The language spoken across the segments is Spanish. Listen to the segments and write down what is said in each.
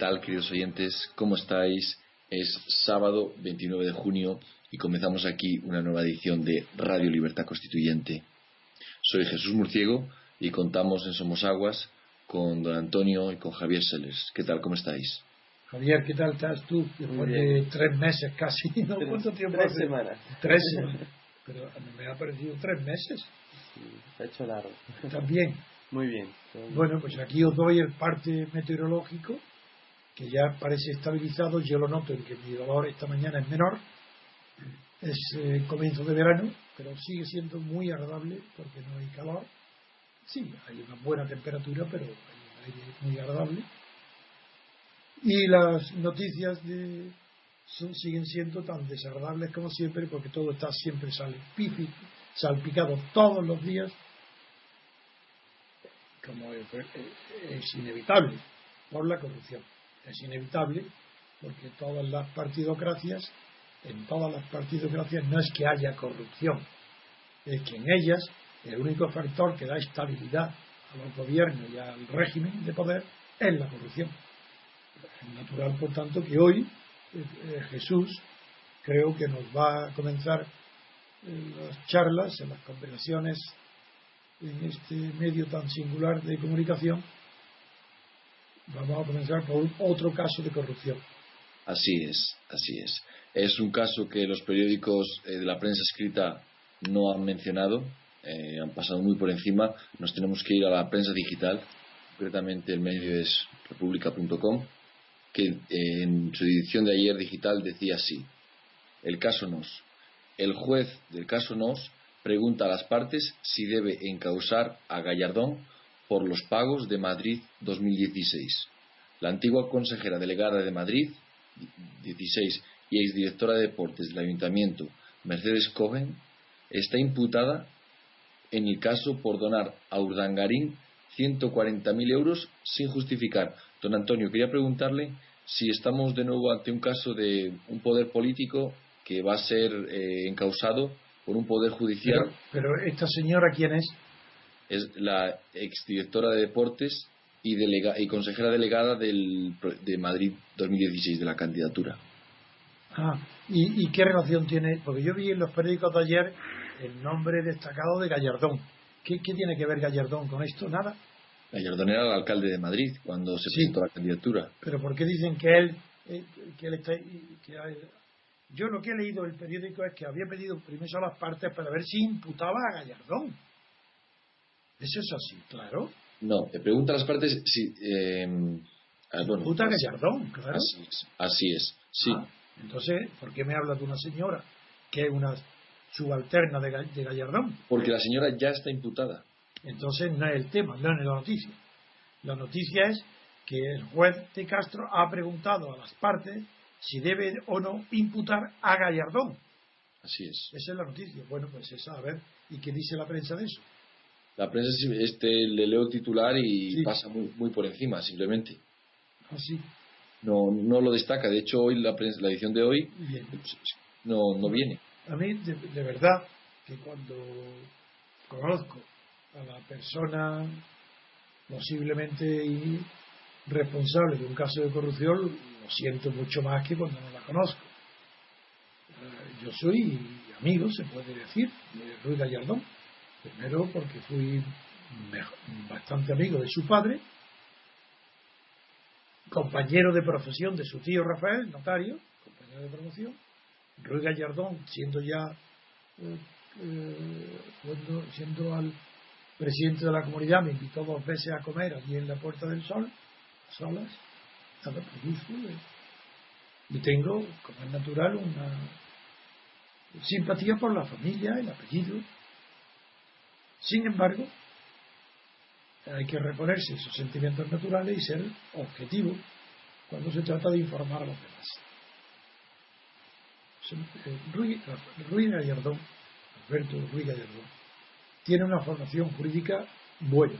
Tal, queridos oyentes? ¿Cómo estáis? Es sábado 29 de junio y comenzamos aquí una nueva edición de Radio Libertad Constituyente. Soy Jesús Murciego y contamos en Somos Aguas con don Antonio y con Javier Sellers. ¿Qué tal? ¿Cómo estáis? Javier, ¿qué tal estás tú? Después de tres meses casi, ¿no? Tres, ¿Cuánto tiempo tres hace? semanas. Tres semanas. Pero me ha parecido tres meses Sí, se ha hecho largo. también. Muy bien. todo bien. Bueno, pues aquí os doy el parte meteorológico, que ya parece estabilizado. Yo lo noto en que mi dolor esta mañana es menor. Es eh, comienzo de verano, pero sigue siendo muy agradable porque no hay calor. Sí, hay una buena temperatura, pero hay un aire muy agradable. Y las noticias de, son- siguen siendo tan desagradables como siempre, porque todo está siempre salpicado todos los días como es inevitable por la corrupción. Es inevitable porque todas las partidocracias, en todas las partidocracias no es que haya corrupción, es que en ellas el único factor que da estabilidad a los gobiernos y al régimen de poder es la corrupción. Es natural, por tanto, que hoy eh, eh, Jesús creo que nos va a comenzar en las charlas, en las conversaciones en este medio tan singular de comunicación, vamos a comenzar por otro caso de corrupción. Así es, así es. Es un caso que los periódicos eh, de la prensa escrita no han mencionado, eh, han pasado muy por encima. Nos tenemos que ir a la prensa digital, concretamente el medio es república.com, que eh, en su edición de ayer digital decía así: El caso Nos. El juez del caso Nos pregunta a las partes si debe encausar a Gallardón por los pagos de Madrid 2016. La antigua consejera delegada de Madrid 16 y exdirectora de deportes del ayuntamiento, Mercedes Cohen, está imputada en el caso por donar a Urdangarín 140.000 euros sin justificar. Don Antonio, quería preguntarle si estamos de nuevo ante un caso de un poder político que va a ser eh, encausado por un poder judicial. Pero, pero esta señora, ¿quién es? Es la exdirectora de deportes y, delega- y consejera delegada del, de Madrid 2016 de la candidatura. Ah, ¿y, y qué relación tiene? Porque yo vi en los periódicos de ayer el nombre destacado de Gallardón. ¿Qué, qué tiene que ver Gallardón con esto? Nada. Gallardón era el alcalde de Madrid cuando se Sí. presentó la candidatura. Pero ¿por qué dicen que él, eh, que él está... que yo lo que he leído en el periódico es que había pedido permiso a las partes para ver si imputaba a Gallardón. Eso es así, claro. No, te pregunta a las partes si. eh, ah, bueno, Gallardón, claro. Así es, así es. Sí, Ah, entonces, ¿por qué me hablas de una señora que es una subalterna de, de Gallardón? porque la señora ya está imputada. Entonces no es el tema, no es la noticia. La noticia es que el juez de Castro ha preguntado a las partes si debe o no imputar a Gallardón. Así es. Esa es la noticia. Bueno, pues esa, a ver, ¿y qué dice la prensa de eso? La prensa este, le leo titular y pasa muy, muy por encima, simplemente. Ah, no, no lo destaca. De hecho, hoy la, prensa, la edición de hoy pues, no, no viene. A mí, de, de verdad, que cuando conozco a la persona posiblemente responsable de un caso de corrupción, lo siento mucho más que cuando no la conozco. Eh, yo soy amigo, se puede decir, de Ruiz Gallardón. Primero porque fui bastante amigo de su padre, compañero de profesión de su tío Rafael, notario, compañero de promoción. Ruiz Gallardón, siendo ya, eh, eh, siendo al presidente de la comunidad, me invitó dos veces a comer allí en la Puerta del Sol, solas, nada, pues Y tengo, como es natural, una simpatía por la familia, el apellido. Sin embargo, hay que reponerse esos sentimientos naturales y ser objetivo cuando se trata de informar a los demás. Eh, Ruiz Gallardón, Alberto Ruiz Gallardón, tiene una formación jurídica buena,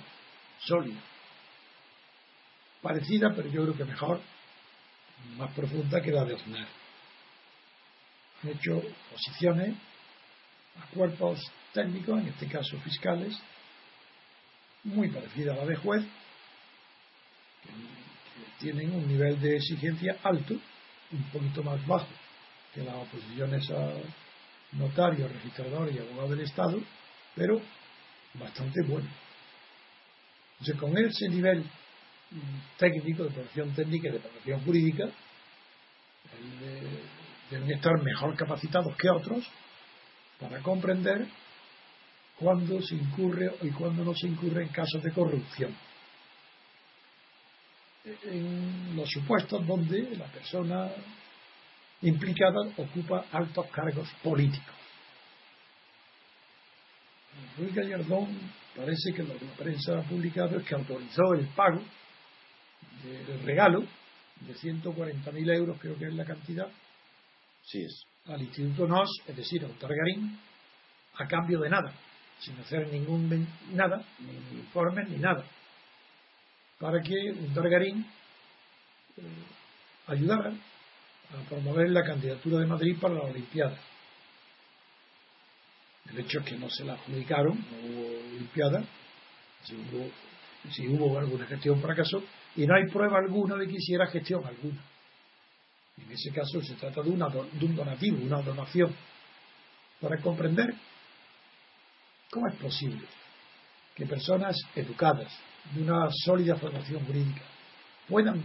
sólida, parecida, pero yo creo que mejor, más profunda que la de Aznar. Han hecho posiciones a cuerpos técnicos, en este caso fiscales, muy parecida a la de juez, tienen un nivel de exigencia alto, un poquito más bajo que las oposiciones a notarios, registradores y abogados del Estado, pero bastante bueno. Entonces, con ese nivel técnico, de profesión técnica y de profesión jurídica, deben estar mejor capacitados que otros para comprender cuándo se incurre y cuándo no se incurre en casos de corrupción. En los supuestos donde la persona implicada ocupa altos cargos políticos. Luis Gallardón parece que lo que la prensa ha publicado es que autorizó el pago del regalo de 140.000 euros, creo que es la cantidad, sí es. al Instituto NOS, es decir, a Targarín, a cambio de nada, sin hacer ningún nada, ni informes, ni nada, para que un Targarín eh, ayudara a promover la candidatura de Madrid para la Olimpiada. El hecho es que no se la adjudicaron, no hubo Olimpiada, si hubo, si hubo alguna gestión fracasó, y no hay prueba alguna de que hiciera gestión alguna. En ese caso se trata de, una, de un donativo, una donación, para comprender cómo es posible que personas educadas, de una sólida formación jurídica, puedan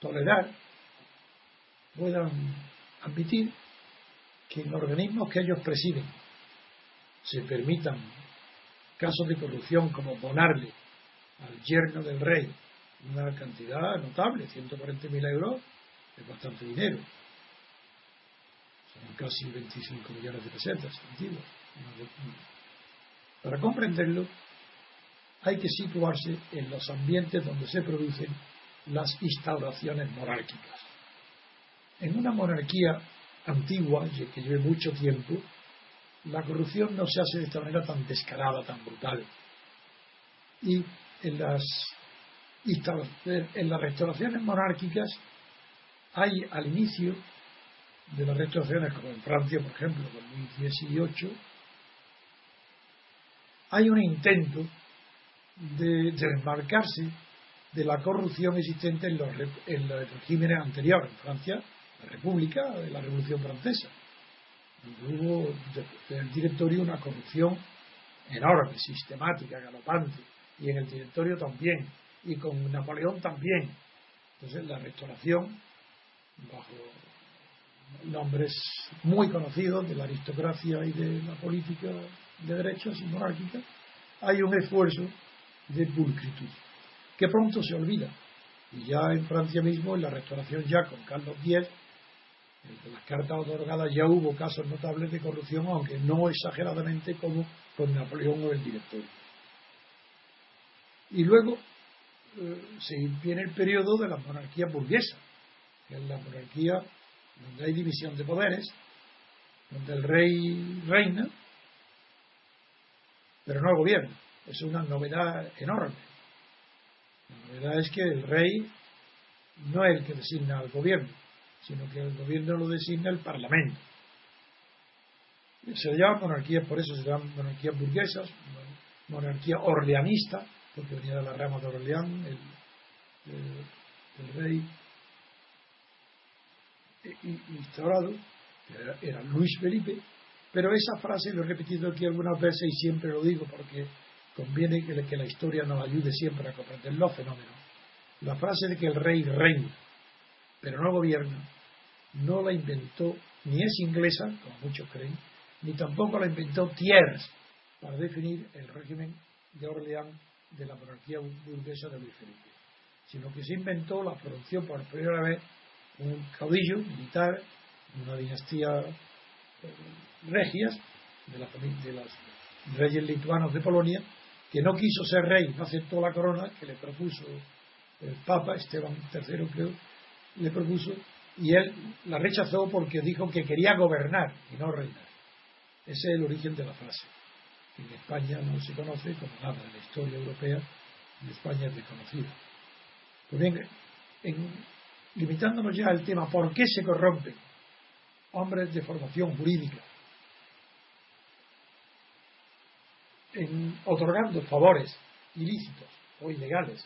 tolerar, puedan admitir que en organismos que ellos presiden se permitan casos de corrupción como donarle al yerno del rey una cantidad notable, 140.000 euros, es bastante dinero. Son casi 25 millones de pesetas antiguas. Para comprenderlo, hay que situarse en los ambientes donde se producen las instauraciones monárquicas. En una monarquía antigua, que lleve mucho tiempo, la corrupción no se hace de esta manera tan descarada, tan brutal. Y en las en las restauraciones monárquicas hay al inicio de las restauraciones, como en Francia, por ejemplo, en 2018, hay un intento de desmarcarse de la corrupción existente en los, en los regímenes anteriores. En Francia, la República la Revolución Francesa. Hubo en el directorio una corrupción enorme, sistemática, galopante, y en el directorio también y con Napoleón también. Entonces la restauración, bajo nombres muy conocidos de la aristocracia y de la política de derechos y monárquica, hay un esfuerzo de pulcritud, que pronto se olvida. Y ya en Francia mismo, en la restauración ya con Carlos X, en las cartas otorgadas ya hubo casos notables de corrupción, aunque no exageradamente como con Napoleón o el directorio. Y luego eh, se viene el periodo de la monarquía burguesa, que es la monarquía donde hay división de poderes, donde el rey reina, pero no gobierna. Es una novedad enorme. La novedad es que el rey no es el que designa al gobierno, sino que el gobierno lo designa el parlamento. Se llama monarquía, por eso se llaman monarquías burguesas, monarquía orleanista, porque venía de la rama de Orleán, el, rey instaurado, era, era Luis Felipe, pero esa frase lo he repetido aquí algunas veces y siempre lo digo porque conviene que, la historia nos ayude siempre a comprender los fenómenos. La frase de que el rey reina, pero no gobierna, no la inventó, ni es inglesa, como muchos creen, ni tampoco la inventó Thiers para definir el régimen de Orleans de la monarquía burguesa de Luis Felipe, sino que se inventó, la pronunció por primera vez un caudillo militar una dinastía eh, regias de la de los reyes lituanos de Polonia, que no quiso ser rey, no aceptó la corona que le propuso el Papa Esteban III, creo, le propuso, y él la rechazó porque dijo que quería gobernar y no reinar. Ese es el origen de la frase, en España no se conoce como nada de la historia europea, en España es desconocida. Pues bien, limitándonos ya al tema, ¿por qué se corrompen hombres de formación jurídica? En, otorgando favores ilícitos o ilegales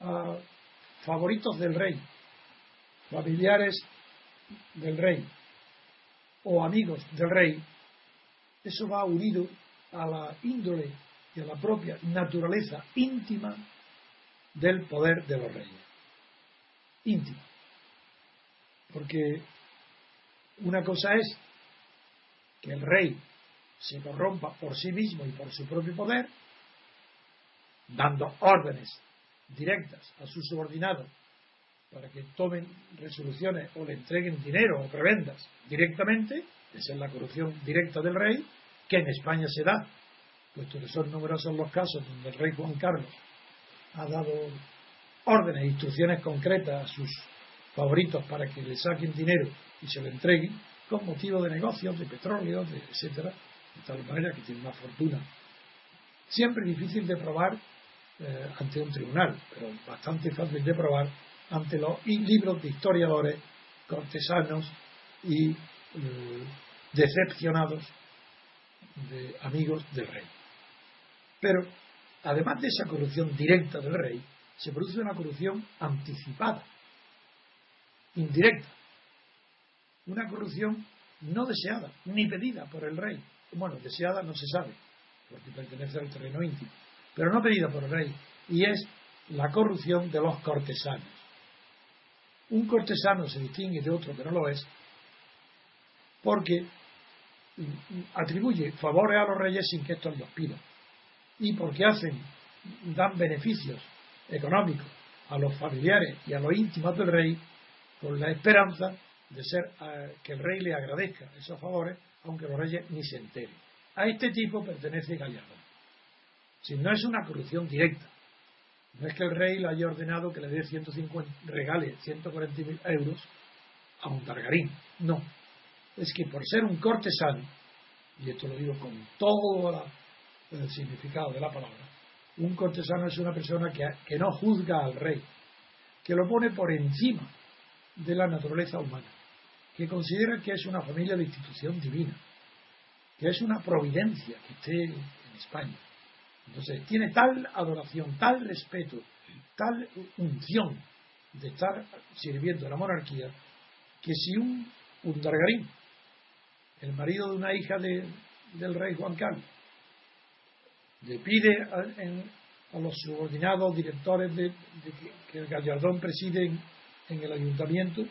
a favoritos del rey, familiares del rey o amigos del rey, eso va unido a la índole y a la propia naturaleza íntima del poder de los reyes. Íntima. Porque una cosa es que el rey se corrompa por sí mismo y por su propio poder, dando órdenes directas a sus subordinados para que tomen resoluciones o le entreguen dinero o prebendas directamente, esa es la corrupción directa del rey, que en España se da, puesto que son numerosos los casos donde el rey Juan Carlos ha dado órdenes e instrucciones concretas a sus favoritos para que le saquen dinero y se lo entreguen con motivo de negocios, de petróleo, de etcétera, de tal manera que tiene una fortuna. Siempre difícil de probar eh, ante un tribunal, pero bastante fácil de probar ante los libros de historiadores, cortesanos y eh, decepcionados de amigos del rey. Pero, además de esa corrupción directa del rey, se produce una corrupción anticipada, indirecta, una corrupción no deseada, ni pedida por el rey. Bueno, deseada no se sabe, porque pertenece al terreno íntimo pero no pedida por el rey, y es la corrupción de los cortesanos. Un cortesano se distingue de otro que no lo es porque atribuye favores a los reyes sin que estos los pidan y porque hacen dan beneficios económicos a los familiares y a los íntimos del rey con la esperanza de ser que el rey le agradezca esos favores aunque los reyes ni se enteren. A este tipo pertenece Gallardo. Si no es una corrupción directa. No es que el rey le haya ordenado que le dé 150, regale 140 mil euros a un Targarín. No. Es que por ser un cortesano, y esto lo digo con todo el significado de la palabra, un cortesano es una persona que no juzga al rey, que lo pone por encima de la naturaleza humana, que considera que es una familia de institución divina, que es una providencia que esté en España, entonces, tiene tal adoración, tal respeto, tal unción de estar sirviendo a la monarquía, que si un, un Dargarín, el marido de una hija del rey Juan Carlos, le pide a, los subordinados directores de, que, el Gallardón preside en el ayuntamiento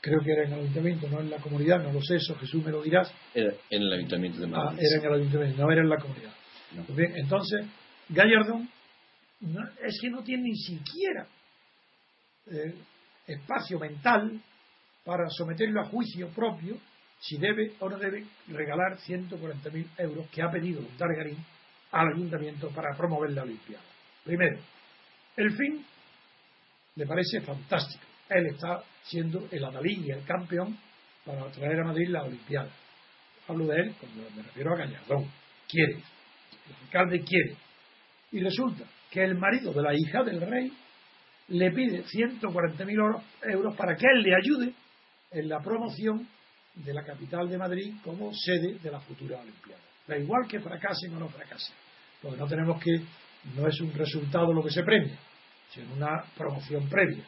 creo que era en el ayuntamiento, no en la comunidad, no lo sé, eso Jesús me lo dirás. Era en el ayuntamiento de Madrid. Ah, era en el ayuntamiento, no era en la comunidad. Pues bien, entonces, Gallardón es que no tiene ni siquiera eh, espacio mental para someterlo a juicio propio si debe o no debe regalar 140.000 euros que ha pedido Dargarín al ayuntamiento para promover la Olimpiada. Primero, el fin le parece fantástico. Él está siendo el adalí y el campeón para traer a Madrid la Olimpiada. Hablo de él cuando me refiero a Gallardón. Quiere. El alcalde quiere. Y resulta que el marido de la hija del rey le pide 140.000 euros para que él le ayude en la promoción de la capital de Madrid como sede de la futura Olimpiada. Da igual que fracasen o no fracasen, porque no tenemos que, no es un resultado lo que se premia, sino una promoción previa.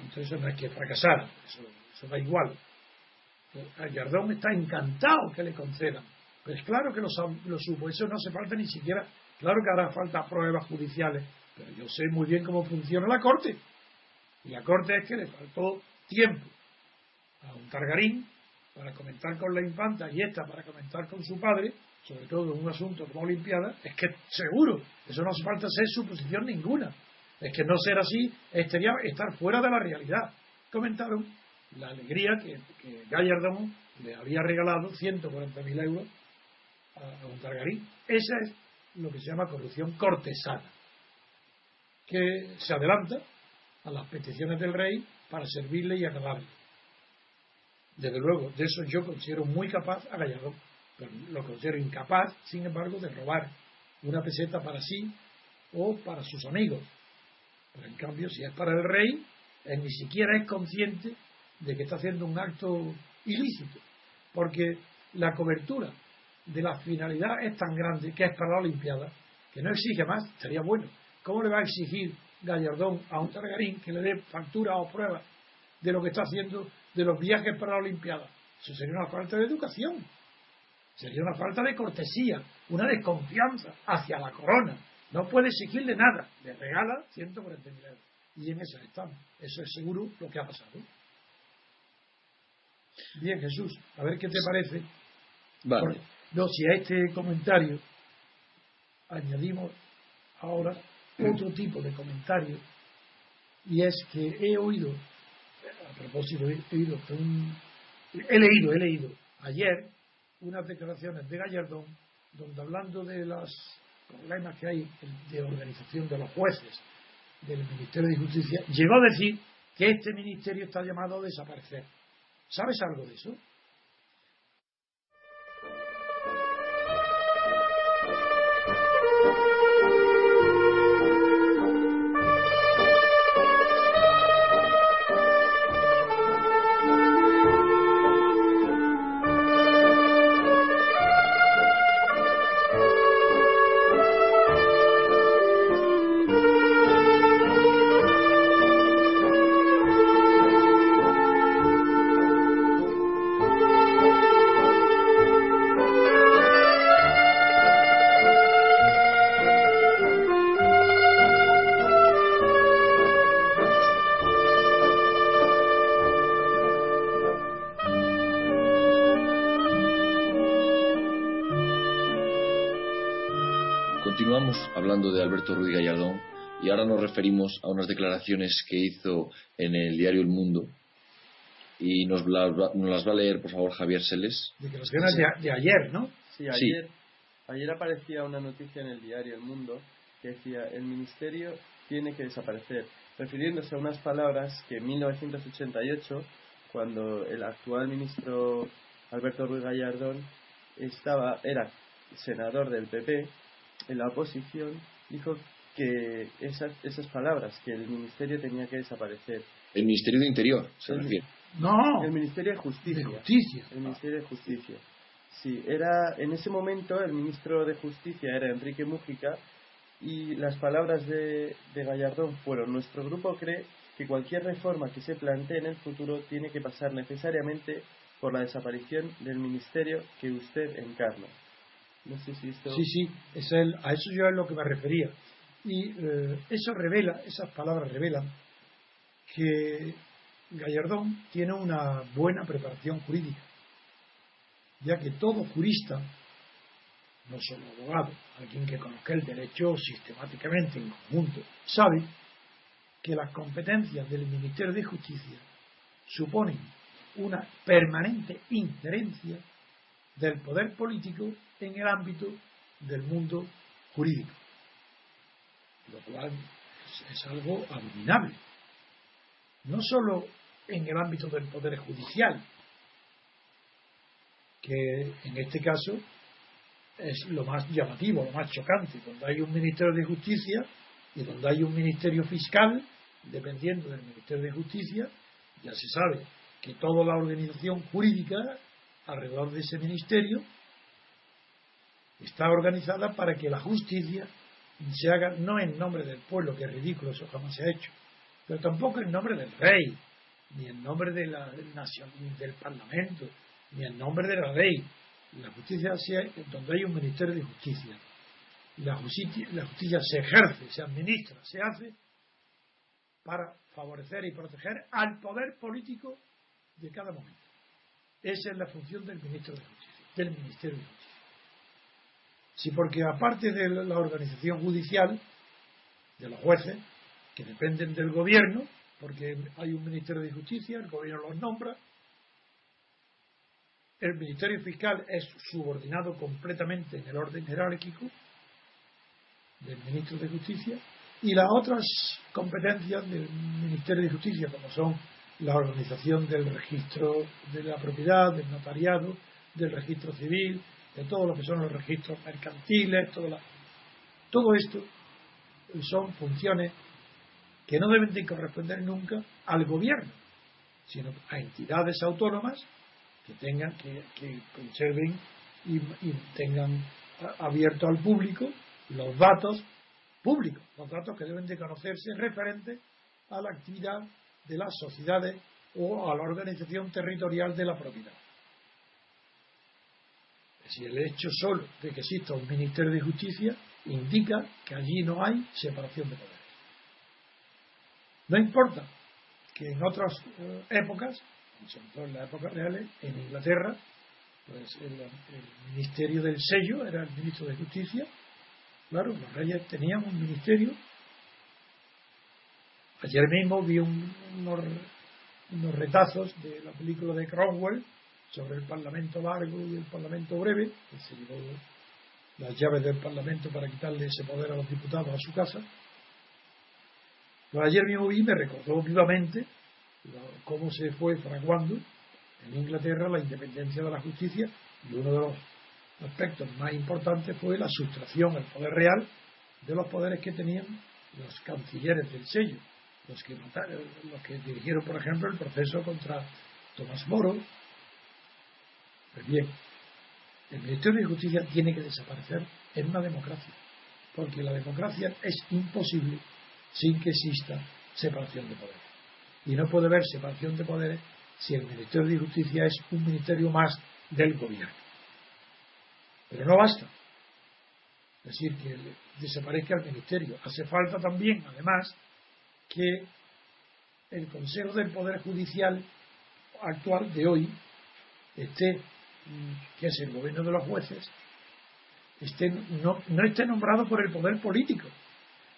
Entonces eso no hay que fracasar, eso, da igual. Gallardón está encantado que le concedan, pues claro que lo, lo supo, eso no hace falta ni siquiera, claro que hará falta pruebas judiciales, pero yo sé muy bien cómo funciona la corte. Y la corte es que le faltó tiempo a un Targarín para comentar con la infanta y esta para comentar con su padre, sobre todo en un asunto como Olimpiada, es que seguro, eso no hace falta ser suposición ninguna. Es que no ser así sería estar fuera de la realidad. Comentaron la alegría que, Gallardón le había regalado 140.000 euros a, un Targarín. Esa es lo que se llama corrupción cortesana, que se adelanta a las peticiones del rey para servirle y agradarle. Desde luego, de eso yo considero muy capaz a Gallardo, pero lo considero incapaz, sin embargo, de robar una peseta para sí o para sus amigos. Pero en cambio, si es para el rey, él ni siquiera es consciente de que está haciendo un acto ilícito, porque la cobertura de la finalidad es tan grande que es para la Olimpiada, que no exige más, sería bueno. ¿Cómo le va a exigir Gallardón a un Targarín que le dé factura o prueba de lo que está haciendo de los viajes para la Olimpiada. Eso sería una falta de educación, sería una falta de cortesía, una desconfianza hacia la corona. No puede exigirle nada, le regala 140.000 euros. Y en eso estamos. Eso es seguro lo que ha pasado. Bien, Jesús, a ver qué te parece. Vale. no, si a este comentario añadimos ahora otro tipo de comentario, y es que he oído a propósito, he, leído, he leído, he leído ayer unas declaraciones de Gallardón donde hablando de los problemas que hay de organización de los jueces del Ministerio de Justicia, llegó a decir que este ministerio está llamado a desaparecer. ¿Sabes algo de eso? De Alberto Ruiz Gallardón y ahora nos referimos a unas declaraciones que hizo en el diario El Mundo y nos, las va a leer, por favor, Javier Seles. Declaraciones de, ayer, ¿no? Sí, ayer, ayer aparecía una noticia en el diario El Mundo que decía el ministerio tiene que desaparecer, refiriéndose a unas palabras que en 1988, cuando el actual ministro Alberto Ruiz Gallardón estaba, era senador del PP, en la oposición dijo que esas, esas palabras, que el ministerio tenía que desaparecer. ¿El Ministerio de Interior se No. El Ministerio de Justicia. Justicia. El Ministerio de Justicia. Sí, era, en ese momento el ministro de Justicia era Enrique Mújica y las palabras de, de Gallardón fueron, nuestro grupo cree que cualquier reforma que se plantee en el futuro tiene que pasar necesariamente por la desaparición del ministerio que usted encarna. Sí, sí, es el, a eso yo es lo que me refería. Y eh, eso revela, esas palabras revelan que Gallardón tiene una buena preparación jurídica, ya que todo jurista, no solo abogado, alguien que conozca el derecho sistemáticamente en conjunto, sabe que las competencias del Ministerio de Justicia suponen una permanente injerencia del poder político en el ámbito del mundo jurídico. Lo cual es, algo abominable. No solo en el ámbito del Poder Judicial, que en este caso es lo más llamativo, lo más chocante, donde hay un Ministerio de Justicia y donde hay un Ministerio Fiscal, dependiendo del Ministerio de Justicia, ya se sabe que toda la organización jurídica alrededor de ese ministerio está organizada para que la justicia se haga no en nombre del pueblo, que es ridículo, eso jamás se ha hecho, pero tampoco en nombre del rey, ni en nombre de la nación, del parlamento, ni en nombre de la ley. La justicia donde hay un ministerio de justicia, la justicia se ejerce, se administra, se hace para favorecer y proteger al poder político de cada momento. Esa es la función del ministro de Justicia, del Ministerio de Justicia. Sí, porque aparte de la organización judicial, de los jueces, que dependen del gobierno, porque hay un Ministerio de Justicia, el gobierno los nombra, el Ministerio Fiscal es subordinado completamente en el orden jerárquico del Ministro de Justicia y las otras competencias del Ministerio de Justicia, como son la organización del registro de la propiedad, del notariado, del registro civil, de todo lo que son los registros mercantiles, todo, todo esto son funciones que no deben de corresponder nunca al gobierno, sino a entidades autónomas que tengan, que, conserven y, y tengan abierto al público los datos públicos, los datos que deben de conocerse referentes a la actividad de las sociedades o a la organización territorial de la propiedad si el hecho solo de que exista un Ministerio de Justicia indica que allí no hay separación de poderes. No importa que en otras eh, épocas, sobre todo en las épocas reales, en Inglaterra, pues el, Ministerio del Sello era el Ministro de Justicia. Claro, los reyes tenían un ministerio. Ayer mismo vi unos, retazos de la película de Cromwell sobre el Parlamento largo y el Parlamento breve, que se llevó las llaves del Parlamento para quitarle ese poder a los diputados a su casa. Pues ayer mismo vi, me recordó vivamente cómo se fue fraguando en Inglaterra la independencia de la justicia y uno de los aspectos más importantes fue la sustracción al poder real de los poderes que tenían los cancilleres del sello, los que, los que dirigieron, por ejemplo, el proceso contra Tomás Moro, pues bien, el Ministerio de Justicia tiene que desaparecer en una democracia, porque la democracia es imposible sin que exista separación de poderes. Y no puede haber separación de poderes si el Ministerio de Justicia es un ministerio más del gobierno. Pero no basta. Es decir, que desaparezca el ministerio. Hace falta también, además, que el Consejo del Poder Judicial actual de hoy esté que es el gobierno de los jueces, no, no esté nombrado por el poder político,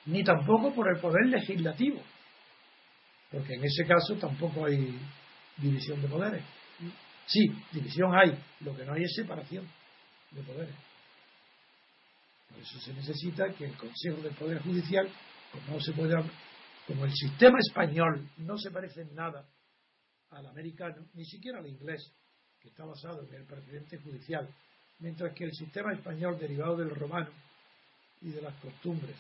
ni tampoco por el poder legislativo, porque en ese caso tampoco hay división de poderes. Sí, división hay, lo que no hay es separación de poderes. Por eso se necesita que el Consejo del Poder Judicial, como no se puede como el sistema español no se parece en nada al americano, ni siquiera al inglés, que está basado en el precedente judicial, mientras que el sistema español derivado del romano y de las costumbres,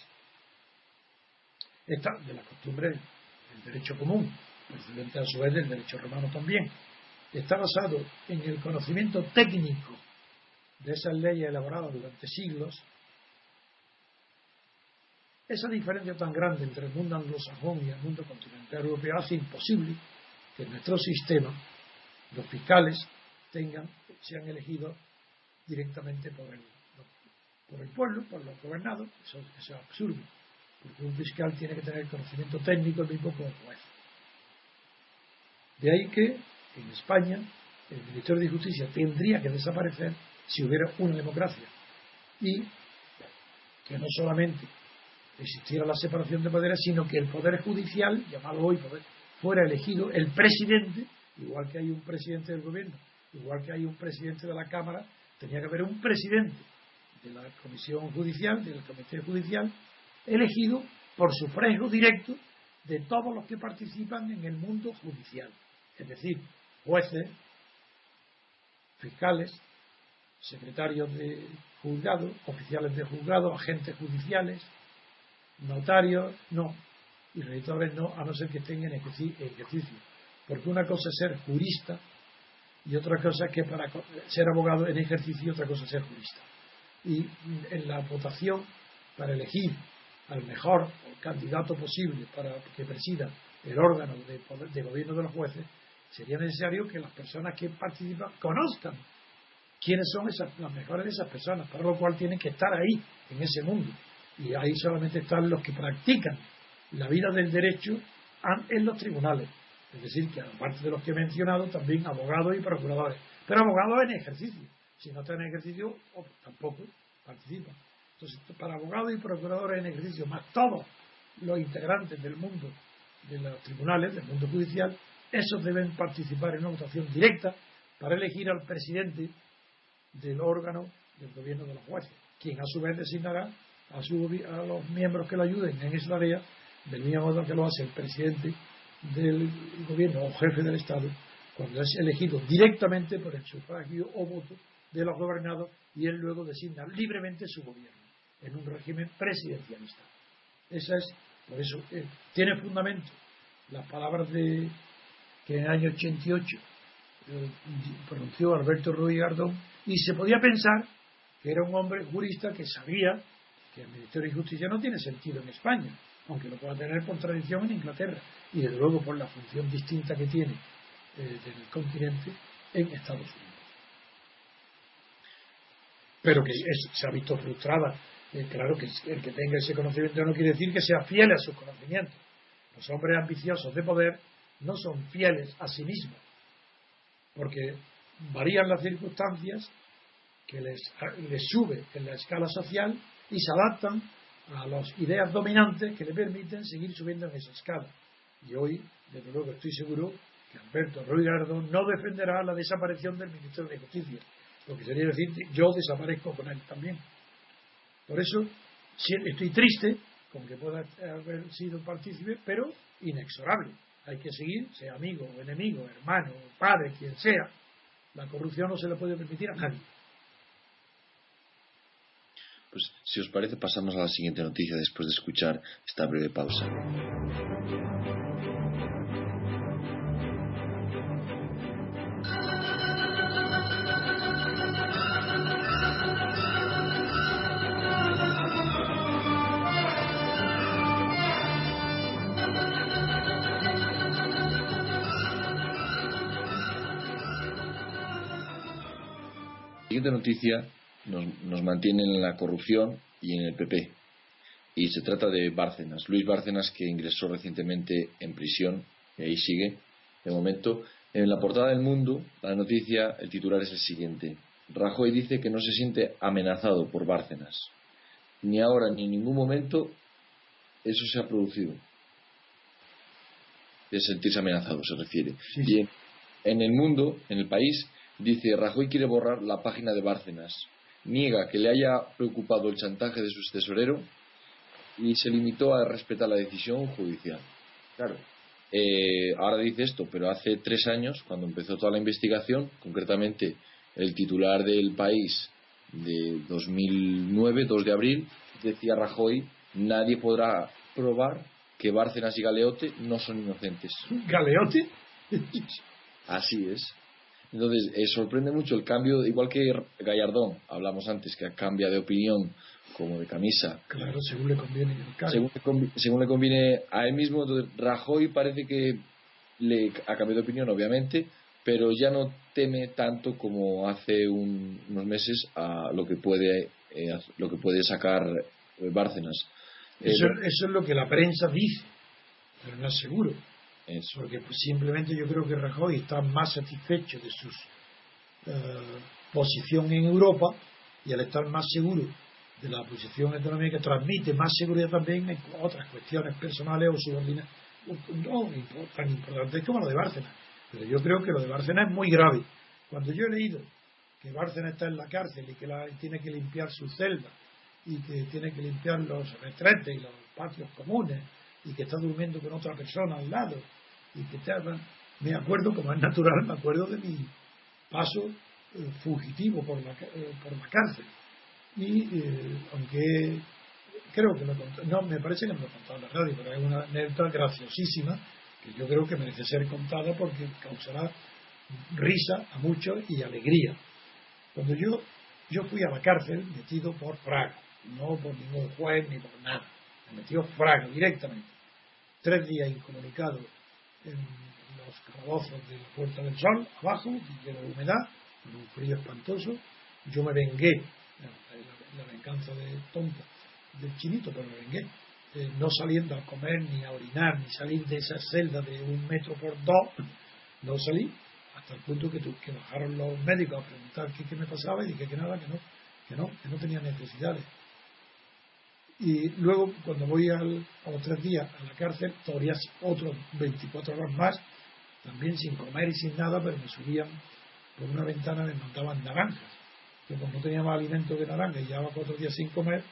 está de las costumbres del derecho común, precedente a su vez del derecho romano también, está basado en el conocimiento técnico de esas leyes elaboradas durante siglos, esa diferencia tan grande entre el mundo anglosajón y el mundo continental europeo hace imposible que nuestro sistema, los fiscales, tengan, sean elegidos directamente por el, por el pueblo, por los gobernados, eso, es absurdo, porque un fiscal tiene que tener conocimiento técnico el mismo como juez. De ahí que en España el Ministerio de Justicia tendría que desaparecer si hubiera una democracia y que no solamente existiera la separación de poderes, sino que el poder judicial, llamado hoy poder, fuera elegido el presidente, igual que hay un presidente del gobierno igual que hay un presidente de la Cámara, tenía que haber un presidente de la Comisión Judicial, del Comité Judicial, elegido por sufragio directo de todos los que participan en el mundo judicial, es decir, jueces, fiscales, secretarios de juzgado, oficiales de juzgado, agentes judiciales, notarios, no, y registradores no, a no ser que estén en ejercicio. Porque una cosa es ser jurista y otra cosa es que para ser abogado en ejercicio, otra cosa es ser jurista. Y en la votación para elegir al mejor candidato posible para que presida el órgano de, de gobierno de los jueces, sería necesario que las personas que participan conozcan quiénes son esas, las mejores de esas personas, para lo cual tienen que estar ahí, en ese mundo. Y ahí solamente están los que practican la vida del derecho en los tribunales. Es decir, que aparte de los que he mencionado, también abogados y procuradores. Pero abogados en ejercicio. Si no están en ejercicio, tampoco participan. Entonces, para abogados y procuradores en ejercicio, más todos los integrantes del mundo de los tribunales, del mundo judicial, esos deben participar en una votación directa para elegir al presidente del órgano del gobierno de los jueces, quien a su vez designará a, a los miembros que lo ayuden en esa área, del mismo que lo hace el presidente del gobierno o jefe del Estado, cuando es elegido directamente por el sufragio o voto de los gobernados y él luego designa libremente su gobierno en un régimen presidencialista. Esa es, por eso, eh, tiene fundamento las palabras de que en el año 88 eh, pronunció Alberto Ruiz Gardón y se podía pensar que era un hombre jurista que sabía el Ministerio de Justicia no tiene sentido en España, aunque lo pueda tener por tradición en Inglaterra y desde luego por la función distinta que tiene eh, del continente en Estados Unidos. Pero que se ha visto frustrada. Eh, claro que el que tenga ese conocimiento no quiere decir que sea fiel a sus conocimientos. Los hombres ambiciosos de poder no son fieles a sí mismos, porque varían las circunstancias que les, les sube en la escala social y se adaptan a las ideas dominantes que le permiten seguir subiendo en esa escala. Y hoy, desde luego, estoy seguro que Alberto Ruiz no defenderá la desaparición del Ministerio de Justicia, lo que sería decir, yo desaparezco con él también. Por eso estoy triste con que pueda haber sido partícipe, pero inexorable. Hay que seguir, sea amigo o enemigo, hermano, padre, quien sea, la corrupción no se le puede permitir a nadie. Pues si os parece pasamos a la siguiente noticia después de escuchar esta breve pausa. siguiente noticia nos, mantiene en la corrupción y en el PP. Y se trata de Bárcenas, Luis Bárcenas, que ingresó recientemente en prisión y ahí sigue de momento. En la portada del Mundo, la noticia, el titular es el siguiente. Rajoy dice que no se siente amenazado por Bárcenas. Ni ahora ni en ningún momento eso se ha producido. De sentirse amenazado se refiere. Bien, en el mundo, en el país, Dice, Rajoy quiere borrar la página de Bárcenas. Niega que le haya preocupado el chantaje de su tesorero y se limitó a respetar la decisión judicial. Claro. Eh, ahora dice esto, pero hace tres años, cuando empezó toda la investigación, concretamente el titular del país de 2009, 2 de abril, decía Rajoy, nadie podrá probar que Bárcenas y Galeote no son inocentes. ¿Galeote? Así es. Entonces, eh, sorprende mucho el cambio, igual que Gallardón, hablamos antes, que cambia de opinión como de camisa. Claro, según le conviene. Según, le conviene a él mismo. Rajoy parece que le ha cambiado de opinión, obviamente, pero ya no teme tanto como hace unos meses a lo que puede, eh, lo que puede sacar eh, Bárcenas. Eso, eso es lo que la prensa dice, pero no es seguro porque pues, simplemente yo creo que Rajoy está más satisfecho de su eh, posición en Europa y al estar más seguro de la posición económica transmite más seguridad también en otras cuestiones personales o subordinadas no tan importantes como lo de Bárcenas pero yo creo que lo de Bárcenas es muy grave. Cuando yo he leído que Bárcena está en la cárcel y que la, tiene que limpiar su celda y que tiene que limpiar los retretes y los patios comunes y que está durmiendo con otra persona al lado y que te me acuerdo, como es natural, me acuerdo de mi paso eh, fugitivo por la, eh, por la cárcel. Y eh, aunque creo que lo no, me parece que me lo en la radio, pero es una anécdota graciosísima que yo creo que merece ser contada porque causará risa a muchos y alegría. Cuando yo, yo fui a la cárcel metido por Fraga, no por ningún juez ni por nada, me metió Fraga directamente. Tres días incomunicado en los calabozos de la Puerta del Sol, abajo, de humedad, con un frío espantoso. Yo me vengué, la, venganza de tonto, del chinito, pero me vengué, no saliendo a comer, ni a orinar, ni salir de esa celda de un metro por dos, no salí, hasta el punto que, que bajaron los médicos a preguntar qué, qué, me pasaba y dije que nada, que no, que no, que no tenía necesidades. Y luego, cuando voy al, a los tres días a la cárcel, todavía otros 24 horas más, también sin comer y sin nada, pero me subían por una ventana, me montaban naranjas. Que como no tenía más alimento que naranja y llevaba cuatro días sin comer,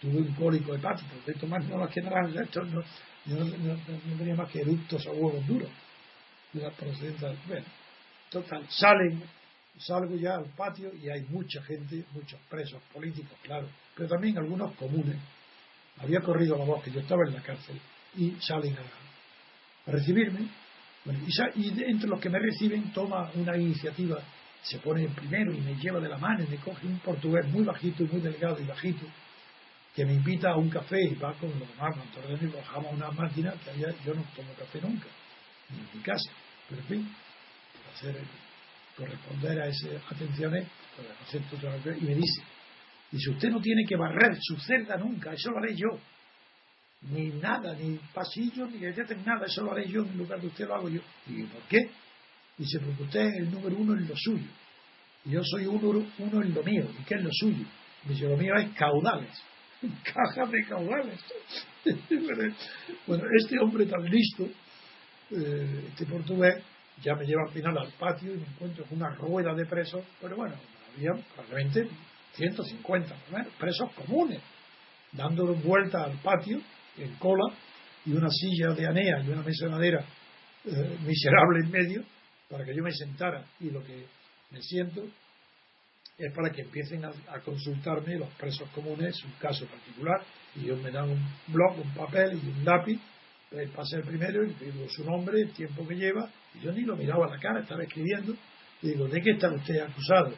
tuve un cólico hepático. De tomar no las que naranjas, esto no, yo no, tenía más que eructos o huevos duros. De las procedencias. Bueno, total, salen, salgo ya al patio y hay mucha gente, muchos presos políticos, claro, pero también algunos comunes. Había corrido la voz que yo estaba en la cárcel y salen a recibirme. Y, entre los que me reciben toma una iniciativa, se pone primero y me lleva de la mano y me coge un portugués muy bajito y muy delgado y bajito, que me invita a un café y va con los demás, y bajamos una máquina que había, yo no tomo café nunca, ni en mi casa, pero en fin, hacer, corresponder a esas atenciones, pues, y me dice, dice, usted no tiene que barrer su celda nunca, eso lo haré yo ni nada, ni pasillo, ni galletas, nada, eso lo haré yo en lugar de usted, lo hago yo. Y ¿por qué? Dice, porque usted es el número uno en lo suyo. Y yo soy uno, uno en lo mío. ¿Y qué es lo suyo? Dice, lo mío es caudales. Cajas de caudales. bueno, este hombre tan listo, eh, este portugués, ya me lleva al final al patio y me encuentro con una rueda de presos, pero bueno, había probablemente 150 presos comunes, dando vueltas al patio en cola y una silla de anea y una mesa de madera eh, miserable en medio para que yo me sentara y lo que me siento es para que empiecen a, consultarme los presos comunes un caso particular y ellos me dan un blog, un papel y un lápiz pasé el primero y digo su nombre, el tiempo que lleva y yo ni lo miraba a la cara, estaba escribiendo y digo, ¿de qué está usted acusado?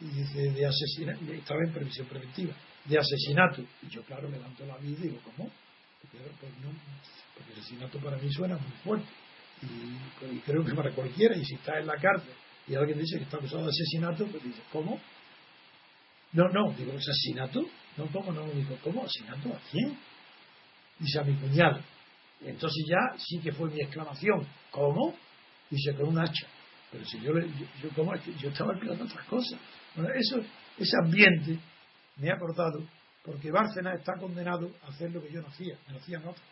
Y dice, de asesinato, estaba en previsión preventiva de asesinato y yo claro levanto la vida y digo, ¿cómo? Porque, el asesinato para mí suena muy fuerte. Y, creo que para cualquiera, y si está en la cárcel y alguien dice que está acusado de asesinato, pues dice, ¿cómo? No, no, digo, ¿asesinato? No, ¿cómo no? Digo, ¿cómo? ¿Asesinato a quién? Dice a mi cuñado. Entonces ya sí que fue mi exclamación. ¿Cómo? Dice, con un hacha. Pero si yo, yo, ¿cómo? yo estaba explicando otras cosas. Eso, ese ambiente me ha cortado porque Bárcenas está condenado a hacer lo que yo no hacía, me lo hacían otros.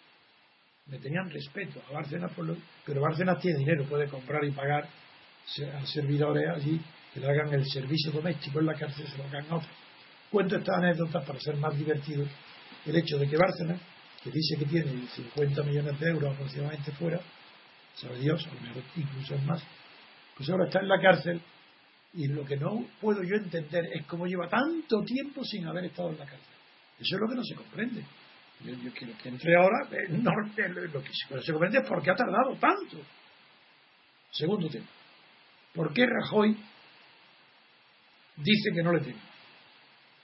Me tenían respeto a Bárcenas, por lo, pero Bárcenas tiene dinero, puede comprar y pagar a servidores allí que le hagan el servicio doméstico en la cárcel, se lo hagan otros. Cuento estas anécdotas para ser más divertido. El hecho de que Bárcenas, que dice que tiene 50 millones de euros aproximadamente fuera, sabe Dios, a lo mejor incluso más, pues ahora está en la cárcel y lo que no puedo yo entender es cómo lleva tanto tiempo sin haber estado en la cárcel. Eso es lo que no se comprende. Yo, quiero que entre ahora, eh, no, eh, lo que no se comprende es por qué ha tardado tanto. Segundo tema. ¿Por qué Rajoy dice que no le teme?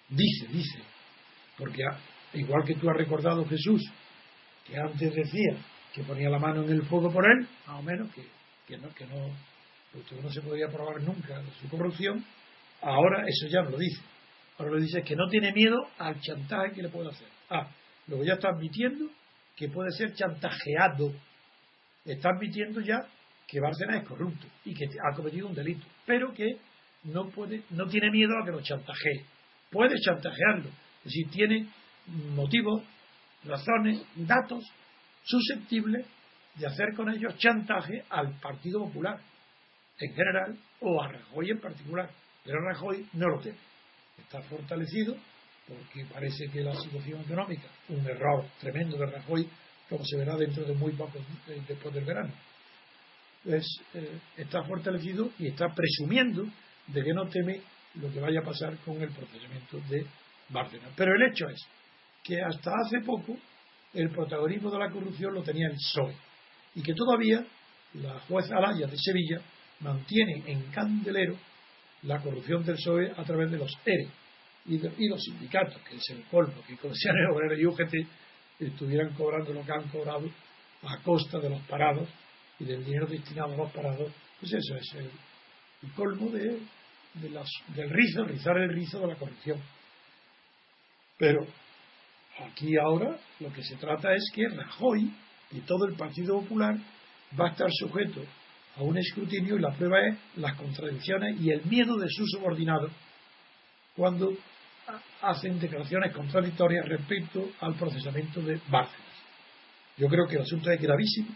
Dice, dice. Porque igual que tú has recordado Jesús, que antes decía que ponía la mano en el fuego por él, más o menos, que, que no, que no, no se podía probar nunca su corrupción, ahora eso ya no lo dice. Ahora le dice que no tiene miedo al chantaje que le puede hacer. Ah, luego ya está admitiendo que puede ser chantajeado. Está admitiendo ya que Bárcenas es corrupto y que ha cometido un delito, pero que no puede, no tiene miedo a que lo chantajee. Puede chantajearlo, es decir, tiene motivos, razones, datos susceptibles de hacer con ellos chantaje al Partido Popular en general o a Rajoy en particular. Pero Rajoy no lo tiene. Está fortalecido porque parece que la situación económica, un error tremendo de Rajoy, como se verá dentro de muy poco eh, después del verano, es, eh, está fortalecido y está presumiendo de que no teme lo que vaya a pasar con el procesamiento de Bárcenas. Pero el hecho es que hasta hace poco el protagonismo de la corrupción lo tenía el PSOE y que todavía la jueza Alaya de Sevilla mantiene en candelero la corrupción del PSOE a través de los ERE y, los sindicatos, que es el colmo, que Comisiones Obreras y UGT estuvieran cobrando lo que han cobrado a costa de los parados y del dinero destinado a los parados. Pues eso es el, colmo de, del rizo, rizar el rizo de la corrupción. Pero aquí ahora lo que se trata es que Rajoy y todo el Partido Popular va a estar sujeto a un escrutinio y la prueba es las contradicciones y el miedo de sus subordinados cuando hacen declaraciones contradictorias respecto al procesamiento de Bárcenas. Yo creo que el asunto es gravísimo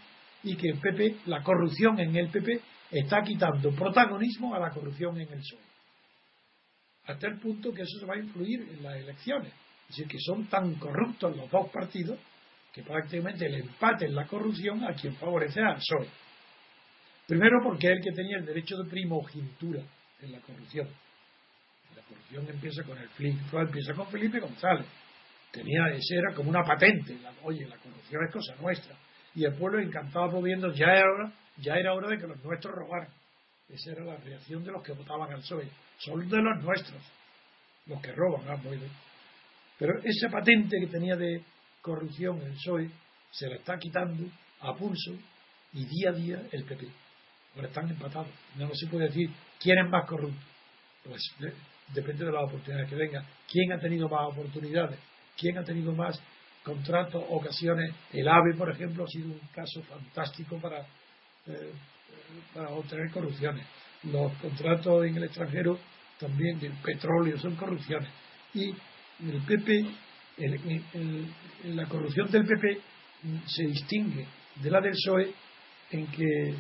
y que el PP, la corrupción en el PP, está quitando protagonismo a la corrupción en el PSOE. Hasta el punto que eso se va a influir en las elecciones. Es decir, que son tan corruptos los dos partidos que prácticamente el empate en la corrupción a quien favorece al PSOE. Primero porque es el que tenía el derecho de primogenitura en la corrupción. La corrupción empieza con el empieza con Felipe González. Tenía, ese era como una patente. oye, la corrupción es cosa nuestra. Y el pueblo encantado viendo, ya era hora, ya era hora de que los nuestros robaran. Esa era la reacción de los que votaban al PSOE. Son de los nuestros, los que roban. Ah, Pero esa patente que tenía de corrupción el PSOE se la está quitando a pulso y día a día el PP. Ahora están empatados. No, se puede decir quién es más corrupto. Pues depende de las oportunidades que venga. ¿Quién ha tenido más oportunidades? ¿Quién ha tenido más contratos, ocasiones? El AVE, por ejemplo, ha sido un caso fantástico para, eh, para obtener corrupciones. Los contratos en el extranjero también del petróleo son corrupciones. Y el PP, la corrupción del PP se distingue de la del PSOE en que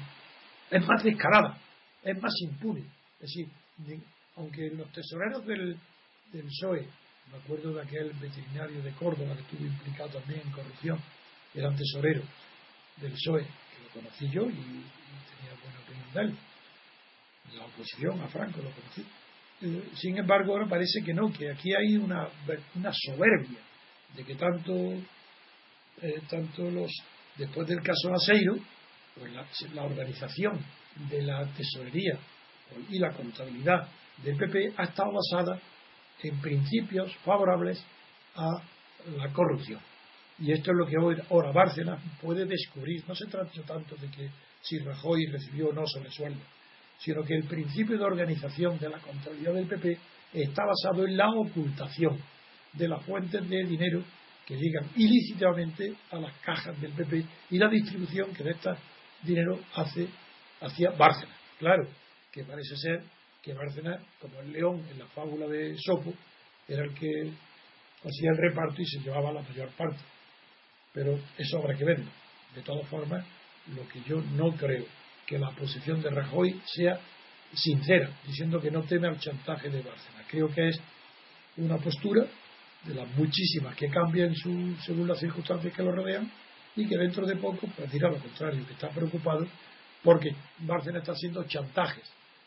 es más descarada, es más impune. Es decir, aunque los tesoreros del, del PSOE, me acuerdo de aquel veterinario de Córdoba que estuvo implicado también en corrupción, eran tesoreros del PSOE, que lo conocí yo y, tenía buena opinión de él. La oposición a Franco lo conocí. Eh, sin embargo, ahora parece que no, que aquí hay una, una soberbia de que tanto, eh, tanto los, después del caso Aceiro, pues la, organización de la tesorería y la contabilidad del PP ha estado basada en principios favorables a la corrupción. Y esto es lo que ahora Bárcenas puede descubrir. No se trata tanto de que si Rajoy recibió o no sobre sueldo, sino que el principio de organización de la contabilidad del PP está basado en la ocultación de las fuentes de dinero que llegan ilícitamente a las cajas del PP y la distribución que de estas dinero hace, hacia Bárcenas. Claro, que parece ser que Bárcenas, como el león en la fábula de Sopo, era el que hacía el reparto y se llevaba la mayor parte. Pero eso habrá que verlo. De todas formas, lo que yo no creo que la posición de Rajoy sea sincera, diciendo que no teme al chantaje de Bárcenas. Creo que es una postura de las muchísimas que cambian su, según las circunstancias que lo rodean y que dentro de poco pues dirá lo contrario, que está preocupado porque Bárcenas está haciendo chantajes,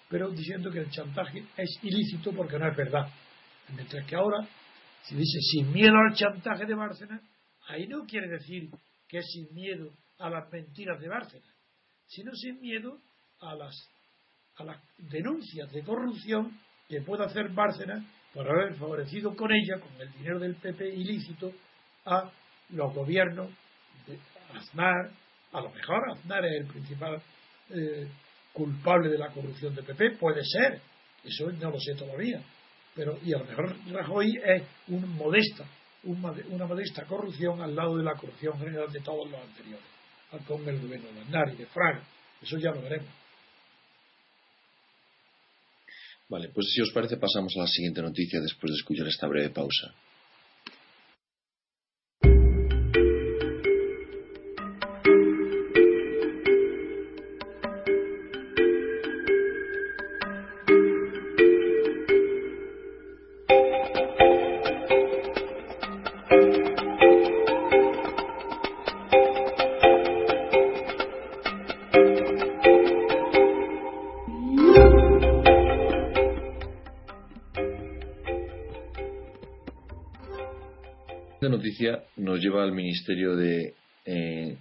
pero diciendo que el chantaje es ilícito porque no es verdad. Mientras que ahora, si dice sin miedo al chantaje de Bárcenas, ahí no quiere decir que es sin miedo a las mentiras de Bárcenas, sino sin miedo a las, a las denuncias de corrupción que puede hacer Bárcenas por haber favorecido con ella, con el dinero del PP ilícito, a los gobiernos Aznar, a lo mejor Aznar es el principal eh, culpable de la corrupción de PP, puede ser, eso no lo sé todavía, pero y a lo mejor Rajoy es un modesta, una modesta corrupción al lado de la corrupción general de todos los anteriores, con el gobierno de Aznar y de Fraga, eso ya lo veremos. Vale, pues si os parece pasamos a la siguiente noticia después de escuchar esta breve pausa. Noticia nos lleva al Ministerio de, eh,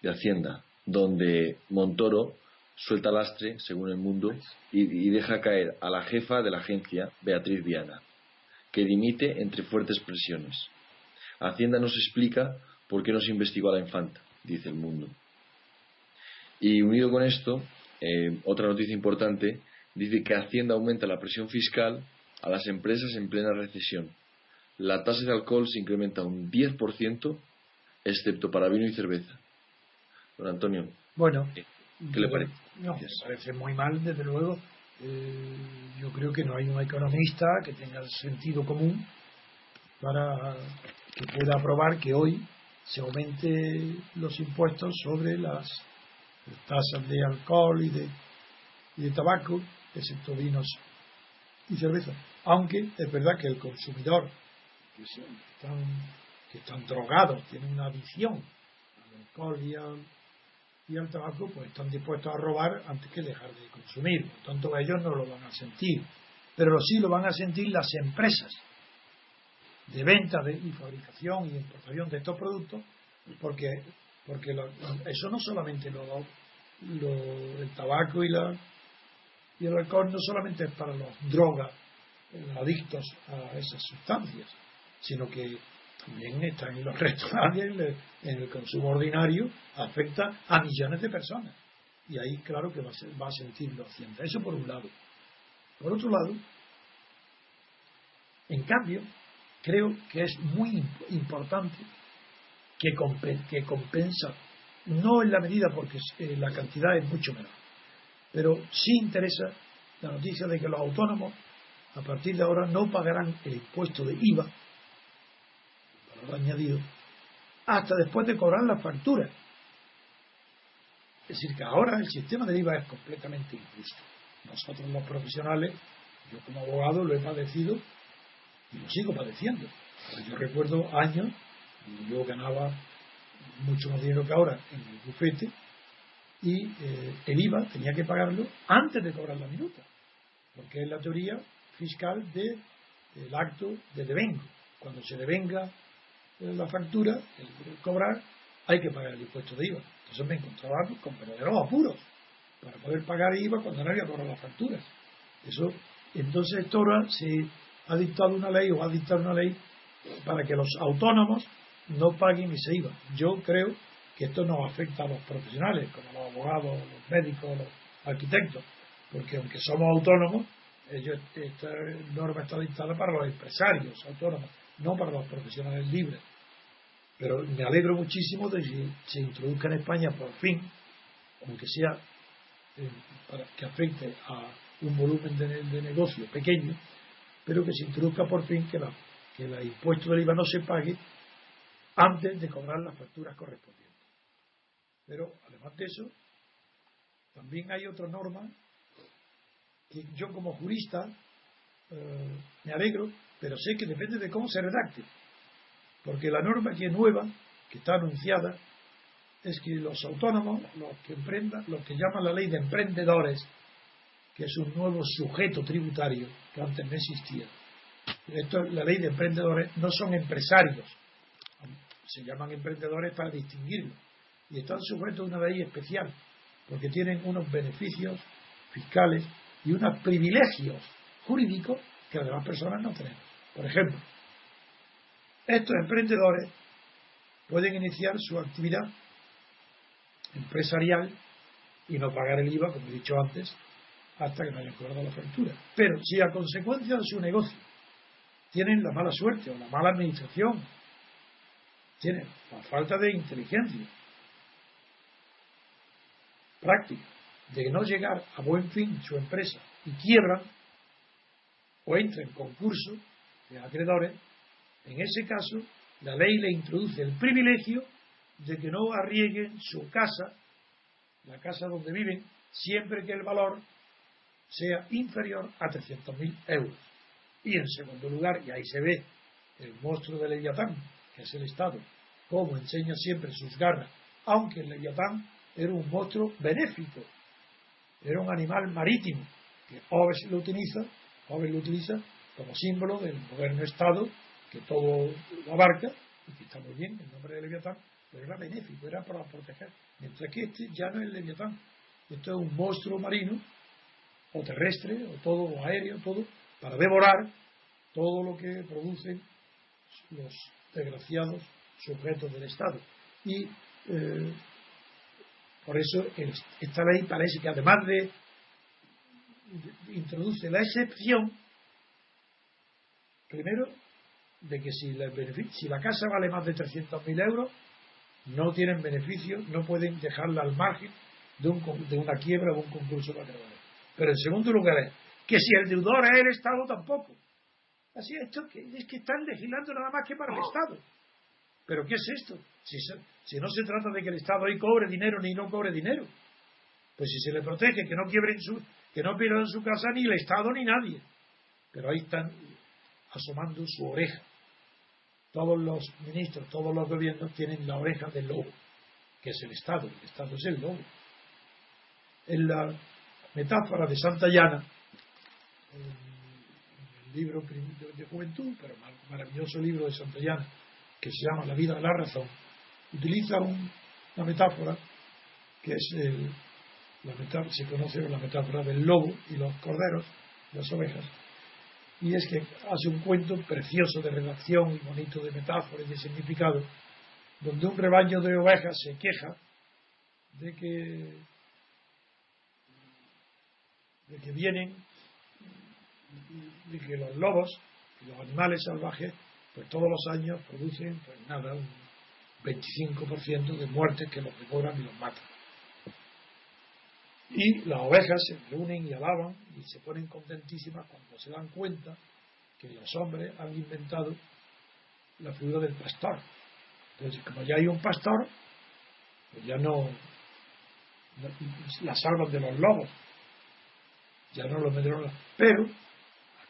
de Hacienda, donde Montoro suelta lastre, según el mundo, y, deja caer a la jefa de la agencia, Beatriz Viana, que dimite entre fuertes presiones. Hacienda nos explica por qué no se investigó a la infanta, dice el mundo. Y unido con esto, eh, otra noticia importante, dice que Hacienda aumenta la presión fiscal a las empresas en plena recesión. La tasa de alcohol se incrementa un 10%, excepto para vino y cerveza. Don Antonio. Bueno, ¿qué le parece? No, me parece muy mal, desde luego. Eh, yo creo que no hay un economista que tenga el sentido común para que pueda aprobar que hoy se aumente los impuestos sobre las tasas de alcohol y de, y de tabaco, excepto vinos y cerveza. Aunque es verdad que el consumidor, que, están, que están drogados, tiene una adicción al alcohol y al, tabaco, pues están dispuestos a robar antes que dejar de consumir. Por tanto, ellos no lo van a sentir. Pero sí lo van a sentir las empresas de venta de, y fabricación y importación de estos productos, porque, porque eso no solamente lo, el tabaco y, la, y el alcohol no solamente es para los drogas, los adictos a esas sustancias, sino que también está en los restaurantes, en el consumo ordinario, afecta a millones de personas. Y ahí, claro, que va a, va a sentirlo Hacienda. Eso por un lado. Por otro lado, en cambio, creo que es muy importante que, que compensa, no en la medida porque eh, la cantidad es mucho menor, pero sí interesa la noticia de que los autónomos a partir de ahora no pagarán el impuesto de IVA, para añadido, hasta después de cobrar la factura. Es decir, que ahora el sistema de IVA es completamente injusto. Nosotros los profesionales, yo como abogado lo he padecido y lo sigo padeciendo. Yo recuerdo años cuando yo ganaba mucho más dinero que ahora en el bufete y eh, el IVA tenía que pagarlo antes de cobrar la minuta, porque es la teoría fiscal del acto de devengo. Cuando se devenga la factura, el, cobrar, hay que pagar el impuesto de IVA. Entonces me encontraba con verdaderos apuros para poder pagar IVA cuando no había cobrado las facturas. Eso, entonces ahora se ha dictado una ley o ha dictado una ley para que los autónomos no paguen ese IVA. Yo creo que esto no afecta a los profesionales, como los abogados, los médicos, los arquitectos, porque aunque somos autónomos, ellos, esta norma está dictada para los empresarios autónomos, no para los profesionales libres. Pero me alegro muchísimo de que se introduzca en España por fin, aunque sea eh, para que afecte a un volumen de, de negocio pequeño, pero que se introduzca por fin que, la, que el impuesto del IVA no se pague antes de cobrar las facturas correspondientes. Pero además de eso, también hay otra norma que yo como jurista eh, me alegro, pero sé que depende de cómo se redacte. Porque la norma que es nueva, que está anunciada, es que los autónomos, los que emprendan, lo que llaman la ley de emprendedores, que es un nuevo sujeto tributario que antes no existía. Esto, la ley de emprendedores no son empresarios, se llaman emprendedores para distinguirlos y están sujetos a una ley especial porque tienen unos beneficios fiscales y unos privilegios jurídicos que las demás personas no tenemos. Por ejemplo, estos emprendedores pueden iniciar su actividad empresarial y no pagar el IVA, como he dicho antes, hasta que no hayan cobrado la factura. Pero si a consecuencia de su negocio tienen la mala suerte o la mala administración, tienen la falta de inteligencia práctica de no llegar a buen fin su empresa y quiebran o entran en concurso de acreedores, en ese caso la ley le introduce el privilegio de que no arriesguen su casa, la casa donde viven, siempre que el valor sea inferior a 300.000 euros. Y en segundo lugar, y ahí se ve el monstruo de Leviatán, que es el Estado, como enseña siempre sus garras, aunque el Leviatán era un monstruo benéfico, era un animal marítimo, que Hobbes lo utiliza, lo utiliza como símbolo del moderno Estado que todo lo abarca y que está muy bien, el nombre de Leviatán, pero era benéfico, era para proteger. Mientras que este ya no es Leviatán, esto es un monstruo marino, o terrestre, o todo, o aéreo, todo, para devorar todo lo que producen los desgraciados sujetos del Estado. Y eh, por eso esta ley parece que además de, introduce la excepción, primero, de que si la, si la casa vale más de 300.000 euros, no tienen beneficio, no pueden dejarla al margen de, un, de una quiebra o un concurso de Pero en segundo lugar es que si el deudor es el Estado tampoco. Así esto es que están legislando nada más que para el Estado. ¿Pero qué es esto? Si, si no se trata de que el Estado ahí cobre dinero ni no cobre dinero. Pues si se le protege, que no quiebren su, que no pierdan su casa ni el Estado ni nadie. Pero ahí están asomando su oreja. Todos los ministros, todos los gobiernos tienen la oreja del lobo, que es el Estado. El Estado es el lobo. En la metáfora de Santa Llana, el libro de juventud, pero maravilloso libro de Santillana, que se llama La vida de la razón, utiliza una metáfora que es el, la metáfora, se conoce la metáfora del lobo y los corderos, las ovejas, y es que hace un cuento precioso de redacción y bonito de metáfora y de significado, donde un rebaño de ovejas se queja de que de que vienen de que los lobos los animales salvajes, pues todos los años producen, pues nada, un 25% de muertes que los devoran y los matan. Y las ovejas se reúnen y alaban y se ponen contentísimas cuando se dan cuenta que los hombres han inventado la figura del pastor. Entonces, como ya hay un pastor, pues ya no, la salvan de los lobos, ya no los metieron. Pero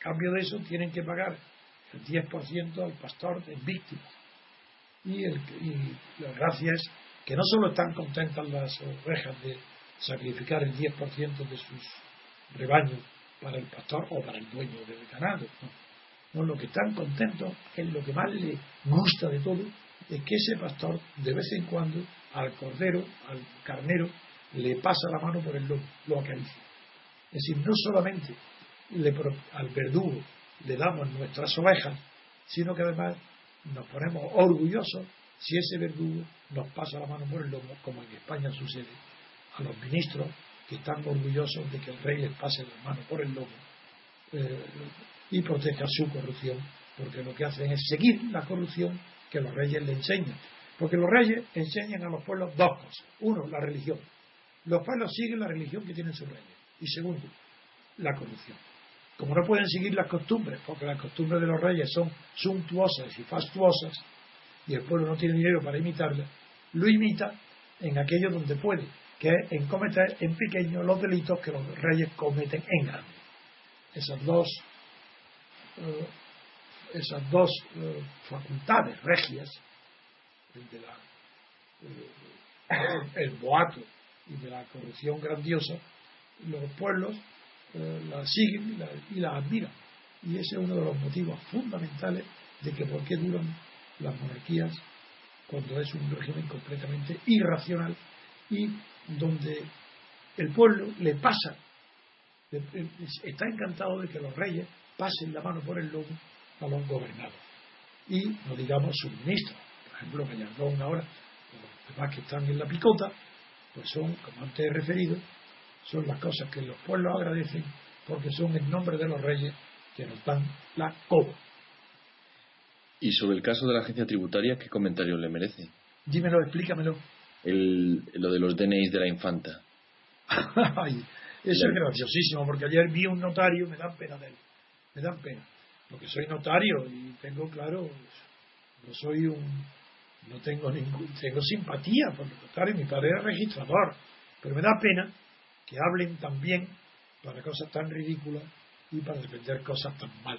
cambio de eso tienen que pagar el 10% al pastor en víctimas. Y, el, la gracia es que no solo están contentas las ovejas de sacrificar el 10% de sus rebaños para el pastor o para el dueño del ganado. No. no, lo que están contentos es lo que más le gusta de todo, es que ese pastor de vez en cuando al cordero, al carnero, le pasa la mano por el lomo, lo acaricia. Es decir, no solamente al verdugo le damos nuestras ovejas, sino que además nos ponemos orgullosos si ese verdugo nos pasa la mano por el lomo, como en España sucede, a los ministros que están orgullosos de que el rey les pase la mano por el lomo eh, y proteja su corrupción, porque lo que hacen es seguir la corrupción que los reyes le enseñan. Porque los reyes enseñan a los pueblos dos cosas. Uno, la religión. Los pueblos siguen la religión que tienen sus reyes. Y segundo, la corrupción como no pueden seguir las costumbres, porque las costumbres de los reyes son suntuosas y fastuosas, y el pueblo no tiene dinero para imitarlas, lo imita en aquello donde puede, que es en cometer en pequeño los delitos que los reyes cometen en grande. Esas dos, eh, esas dos eh, facultades regias, de la, eh, el boato y de la corrupción grandiosa, los pueblos la siguen y la, admiran. Y ese es uno de los motivos fundamentales de que por qué duran las monarquías cuando es un régimen completamente irracional y donde el pueblo le pasa, está encantado de que los reyes pasen la mano por el lomo a los gobernados. Y no digamos sus ministros, por ejemplo, Gallardón ahora, los demás que están en la picota, pues son, como antes he referido, son las cosas que los pueblos agradecen porque son en nombre de los reyes que nos dan la coba. Y sobre el caso de la agencia tributaria, ¿qué comentario le merece? Dímelo, explícamelo. El, lo de los DNIs de la infanta. eso es graciosísimo, porque ayer vi un notario, me dan pena de él, me dan pena, porque soy notario y tengo claro, no soy un, no tengo ningún, tengo simpatía por el notario, mi padre era registrador, pero me da pena que hablen también para cosas tan ridículas y para defender cosas tan mal.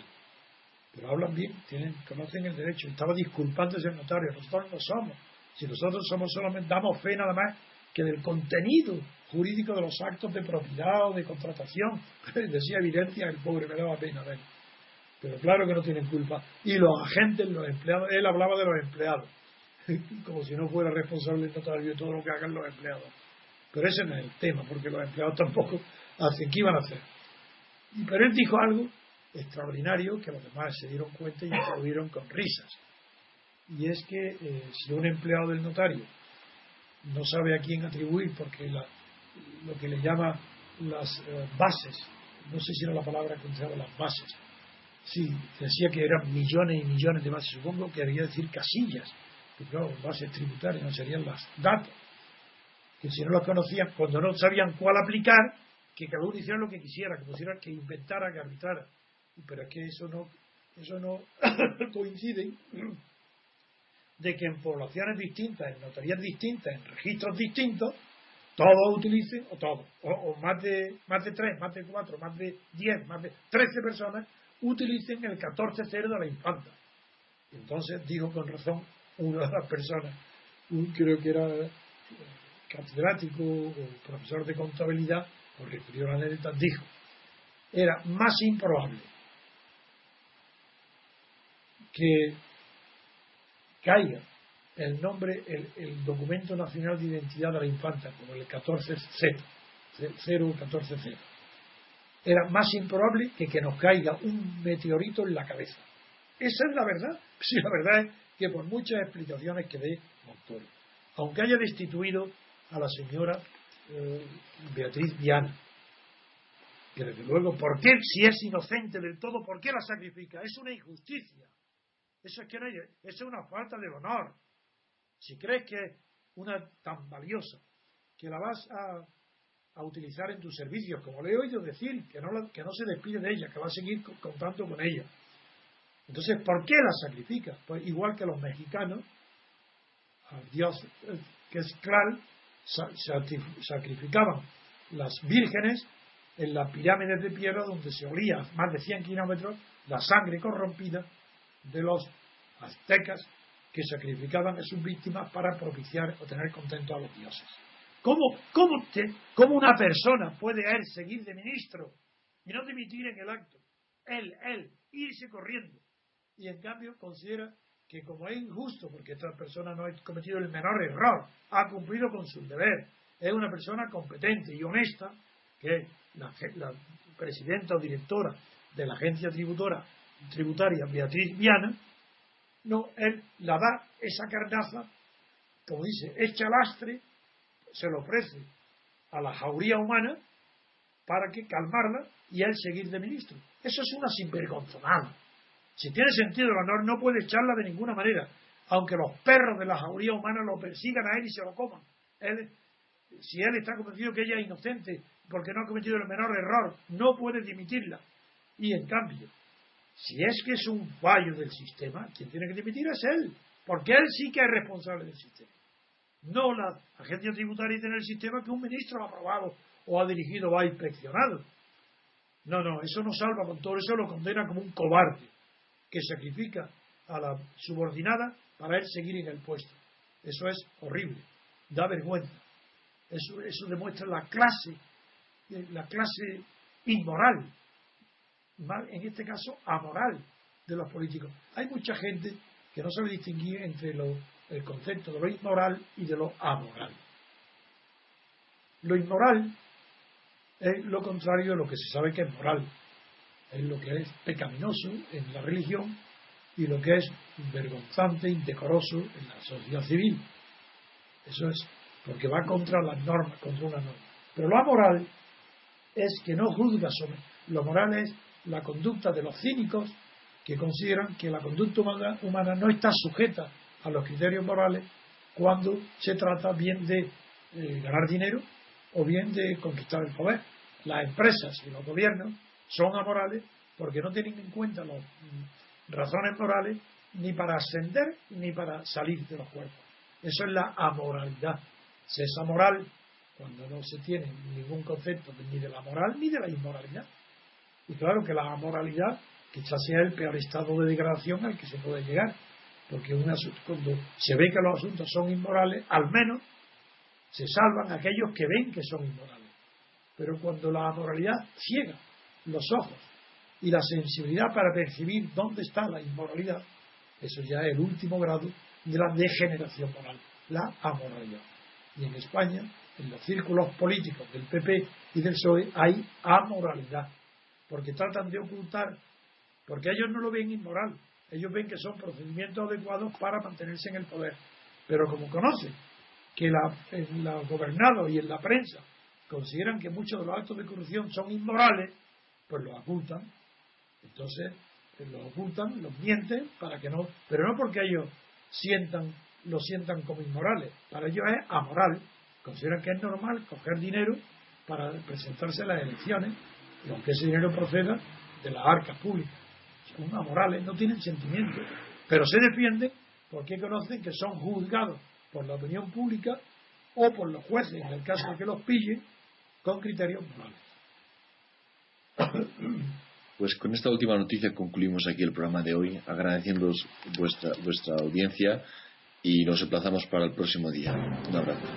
Pero hablan bien, tienen, conocen el derecho. Estaba disculpándose el notario, nosotros no somos. Si nosotros somos solamente, damos fe nada más que del contenido jurídico de los actos de propiedad o de contratación. Decía evidencia, el pobre me daba pena ver. Pero claro que no tienen culpa. Y los agentes, los empleados, él hablaba de los empleados, como si no fuera responsable de todo lo que hagan los empleados. Pero ese no es el tema, porque los empleados tampoco hacen. ¿Qué iban a hacer? Pero él dijo algo extraordinario que los demás se dieron cuenta y aplaudieron con risas. Y es que eh, si un empleado del notario no sabe a quién atribuir, porque lo que le llama las eh, bases, no sé si era la palabra que usaba las bases, sí, decía que eran millones y millones de bases, supongo que debería decir casillas, que claro, bases tributarias no serían las datos, que si no las conocían, cuando no sabían cuál aplicar, que cada uno hiciera lo que quisiera, que pusiera, que inventara, que arbitrara. Pero es que eso no, eso no coincide de que en poblaciones distintas, en notarías distintas, en registros distintos, todos utilicen, o todos, o, más, de, más de tres, más de cuatro, más de diez, más de trece personas utilicen el 14.0 de la infanta. Entonces dijo con razón una de las personas, un, creo que era eh, catedrático o profesor de contabilidad, o refirió la anécdota, dijo, era más improbable que caiga el nombre, el, documento nacional de identidad de la infanta, como el 14 0, 0 era más improbable que que nos caiga un meteorito en la cabeza. Esa es la verdad. Sí, la verdad es que por muchas explicaciones que dé Montoro, aunque haya destituido a la señora eh, Beatriz Viana, que desde luego, ¿por qué, si es inocente del todo, por qué la sacrifica? Es una injusticia. Eso eso es una falta de honor. Si crees que una tan valiosa que la vas a, utilizar en tus servicios, como le he oído decir, que no, que no se despide de ella, que va a seguir contando con ella. Entonces, ¿por qué la sacrifica? Pues igual que los mexicanos, al dios eh, que es Kral, sacrificaban las vírgenes en las pirámides de piedra donde se olía más de 100 kilómetros la sangre corrompida de los aztecas que sacrificaban a sus víctimas para propiciar o tener contento a los dioses. ¿Cómo, cómo, cómo una persona puede él seguir de ministro y no dimitir en el acto? Él, él, irse corriendo. Y en cambio considera que como es injusto, porque esta persona no ha cometido el menor error, ha cumplido con su deber, es una persona competente y honesta, que la, la presidenta o directora de la agencia tributora tributaria Beatriz Viana, no, él la da esa carnaza, como dice, echa lastre, se lo ofrece a la jauría humana para que calmarla y él seguir de ministro. Eso es una sinvergonzonada. Si tiene sentido el honor, no puede echarla de ninguna manera, aunque los perros de la jauría humana lo persigan a él y se lo coman. Él, si él está convencido que ella es inocente porque no ha cometido el menor error, no puede dimitirla. Y en cambio, si es que es un fallo del sistema, quien tiene que dimitir es él, porque él sí que es responsable del sistema. No la agencia tributaria tiene el sistema que un ministro ha aprobado o ha dirigido o ha inspeccionado. No, no, eso no salva con todo eso, lo condena como un cobarde que sacrifica a la subordinada para él seguir en el puesto. Eso es horrible, da vergüenza. Eso, eso demuestra la clase, la clase inmoral en este caso, amoral de los políticos. Hay mucha gente que no sabe distinguir entre el concepto de lo inmoral y de lo amoral. Lo inmoral es lo contrario de lo que se sabe que es moral. Es lo que es pecaminoso en la religión y lo que es vergonzante, indecoroso en la sociedad civil. Eso es porque va contra las normas, contra una norma. Pero lo amoral es que no juzga sobre. Lo moral es la conducta de los cínicos que consideran que la conducta humana, no está sujeta a los criterios morales cuando se trata bien de eh, ganar dinero o bien de conquistar el poder. Las empresas y los gobiernos son amorales porque no tienen en cuenta las mm, razones morales ni para ascender ni para salir de los cuerpos. Eso es la amoralidad. Se es amoral cuando no se tiene ningún concepto ni de la moral ni de la inmoralidad. Y claro que la moralidad quizás sea el peor estado de degradación al que se puede llegar, porque cuando se ve que los asuntos son inmorales, al menos se salvan aquellos que ven que son inmorales. Pero cuando la moralidad ciega los ojos y la sensibilidad para percibir dónde está la inmoralidad, eso ya es el último grado de la degeneración moral, la amoralidad. Y en España, en los círculos políticos del PP y del PSOE, hay amoralidad, porque tratan de ocultar, porque ellos no lo ven inmoral, ellos ven que son procedimientos adecuados para mantenerse en el poder. Pero como conocen que en los gobernados y en la prensa consideran que muchos de los actos de corrupción son inmorales, pues los ocultan. Entonces, eh, los ocultan, los mienten para que no, pero no porque ellos sientan, lo sientan como inmorales, para ellos es amoral. Consideran que es normal coger dinero para presentarse a las elecciones, y aunque ese dinero proceda de las arcas públicas. Son amorales, no tienen sentimiento, pero se defienden porque conocen que son juzgados por la opinión pública o por los jueces, en el caso de que los pillen, con criterios morales. Pues con esta última noticia concluimos aquí el programa de hoy, agradeciendo vuestra, vuestra audiencia y nos emplazamos para el próximo día. Un abrazo.